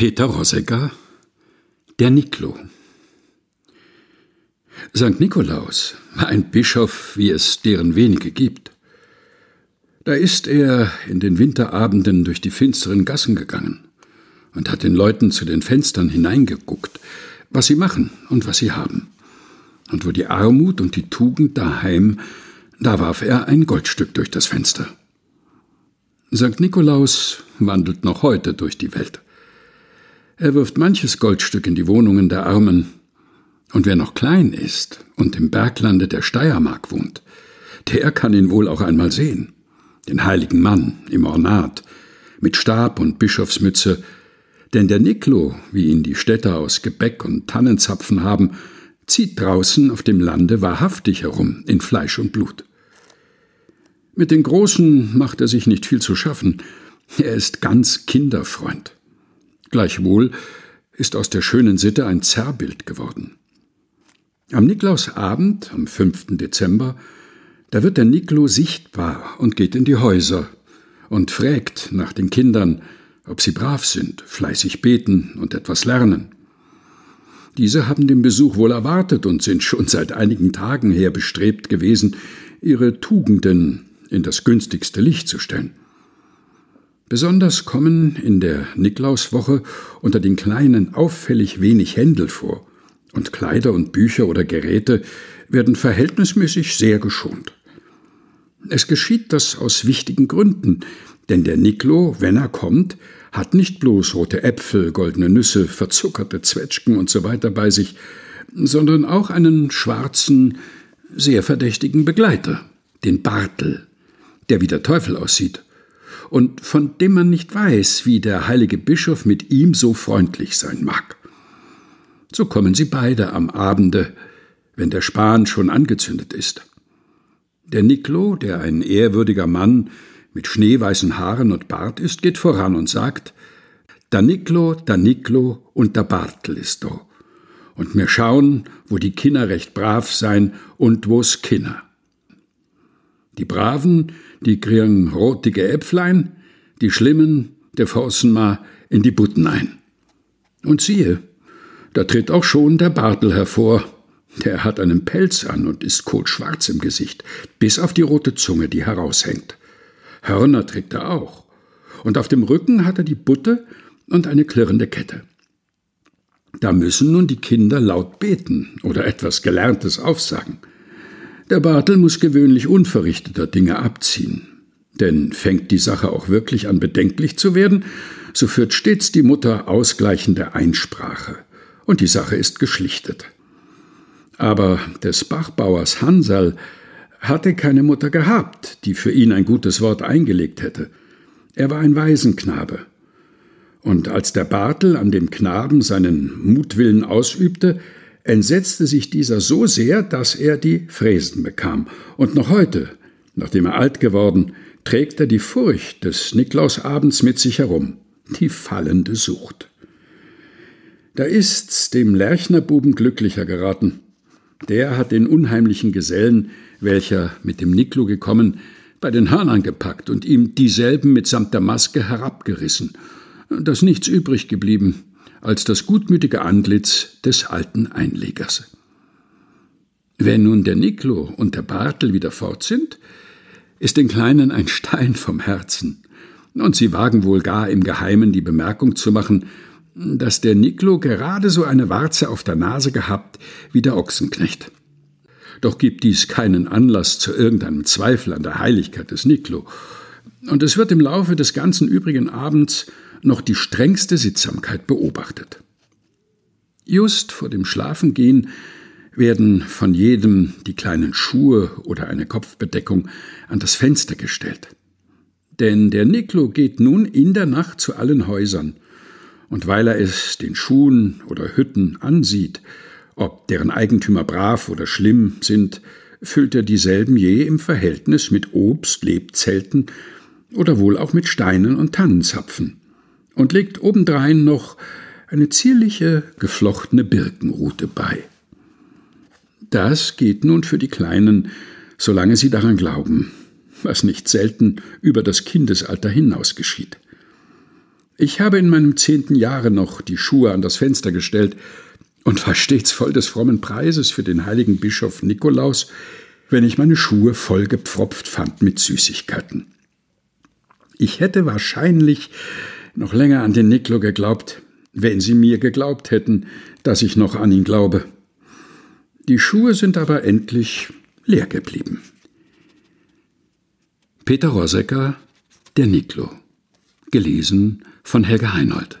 Peter Rosegger Der Niklo St. Nikolaus war ein Bischof, wie es deren wenige gibt. Da ist er in den Winterabenden durch die finsteren Gassen gegangen und hat den Leuten zu den Fenstern hineingeguckt, was sie machen und was sie haben. Und wo die Armut und die Tugend daheim, da warf er ein Goldstück durch das Fenster. St. Nikolaus wandelt noch heute durch die Welt. Er wirft manches Goldstück in die Wohnungen der Armen, und wer noch klein ist und im Berglande der Steiermark wohnt, der kann ihn wohl auch einmal sehen. Den heiligen Mann im Ornat, mit Stab und Bischofsmütze, denn der Niklo, wie ihn die Städter aus Gebäck und Tannenzapfen haben, zieht draußen auf dem Lande wahrhaftig herum in Fleisch und Blut. Mit den Großen macht er sich nicht viel zu schaffen, er ist ganz Kinderfreund. Gleichwohl ist aus der schönen Sitte ein Zerrbild geworden. Am Niklausabend, am 5. Dezember, da wird der Niklo sichtbar und geht in die Häuser und fragt nach den Kindern, ob sie brav sind, fleißig beten und etwas lernen. Diese haben den Besuch wohl erwartet und sind schon seit einigen Tagen her bestrebt gewesen, ihre Tugenden in das günstigste Licht zu stellen. Besonders kommen in der Niklauswoche unter den Kleinen auffällig wenig Händel vor, und Kleider und Bücher oder Geräte werden verhältnismäßig sehr geschont. Es geschieht das aus wichtigen Gründen, denn der Niklo, wenn er kommt, hat nicht bloß rote Äpfel, goldene Nüsse, verzuckerte Zwetschgen und so weiter bei sich, sondern auch einen schwarzen, sehr verdächtigen Begleiter, den Bartel, der wie der Teufel aussieht und von dem man nicht weiß, wie der heilige Bischof mit ihm so freundlich sein mag. So kommen sie beide am Abende, wenn der Span schon angezündet ist. Der Niklo, der ein ehrwürdiger Mann mit schneeweißen Haaren und Bart ist, geht voran und sagt, da Niklo, da Niklo und da Bartel ist do. Und mir schauen, wo die Kinder recht brav sein und wo's Kinder. Die Braven, die kriegen rotige Äpflein, die Schlimmen, der forsen ma in die Butten ein. Und siehe, da tritt auch schon der Bartel hervor. Der hat einen Pelz an und ist kohlschwarz im Gesicht, bis auf die rote Zunge, die heraushängt. Hörner trägt er auch. Und auf dem Rücken hat er die Butte und eine klirrende Kette. Da müssen nun die Kinder laut beten oder etwas Gelerntes aufsagen. Der Bartel muss gewöhnlich unverrichteter Dinge abziehen. Denn fängt die Sache auch wirklich an bedenklich zu werden, so führt stets die Mutter ausgleichende Einsprache und die Sache ist geschlichtet. Aber des Bachbauers Hansal hatte keine Mutter gehabt, die für ihn ein gutes Wort eingelegt hätte. Er war ein Waisenknabe. Und als der Bartel an dem Knaben seinen Mutwillen ausübte, entsetzte sich dieser so sehr, dass er die Fräsen bekam. Und noch heute, nachdem er alt geworden, trägt er die Furcht des Niklausabends mit sich herum, die fallende Sucht. Da ist's dem Lerchnerbuben glücklicher geraten. Der hat den unheimlichen Gesellen, welcher mit dem Niklo gekommen, bei den Hörnern gepackt und ihm dieselben mitsamt der Maske herabgerissen. dass nichts übrig geblieben als das gutmütige Antlitz des alten Einlegers. Wenn nun der Niklo und der Bartel wieder fort sind, ist den Kleinen ein Stein vom Herzen, und sie wagen wohl gar im Geheimen die Bemerkung zu machen, dass der Niklo gerade so eine Warze auf der Nase gehabt wie der Ochsenknecht. Doch gibt dies keinen Anlass zu irgendeinem Zweifel an der Heiligkeit des Niklo, und es wird im Laufe des ganzen übrigen Abends noch die strengste Sittsamkeit beobachtet. Just vor dem Schlafengehen werden von jedem die kleinen Schuhe oder eine Kopfbedeckung an das Fenster gestellt. Denn der Niklo geht nun in der Nacht zu allen Häusern und weil er es den Schuhen oder Hütten ansieht, ob deren Eigentümer brav oder schlimm sind, füllt er dieselben je im Verhältnis mit Obst, Lebzelten oder wohl auch mit Steinen und Tannenzapfen und legt obendrein noch eine zierliche, geflochtene Birkenrute bei. Das geht nun für die Kleinen, solange sie daran glauben, was nicht selten über das Kindesalter hinaus geschieht. Ich habe in meinem zehnten Jahre noch die Schuhe an das Fenster gestellt und war stets voll des frommen Preises für den heiligen Bischof Nikolaus, wenn ich meine Schuhe vollgepfropft fand mit Süßigkeiten. Ich hätte wahrscheinlich noch länger an den Niklo geglaubt, wenn sie mir geglaubt hätten, dass ich noch an ihn glaube. Die Schuhe sind aber endlich leer geblieben. Peter Rosecker, Der Niklo. Gelesen von Helga Heinold.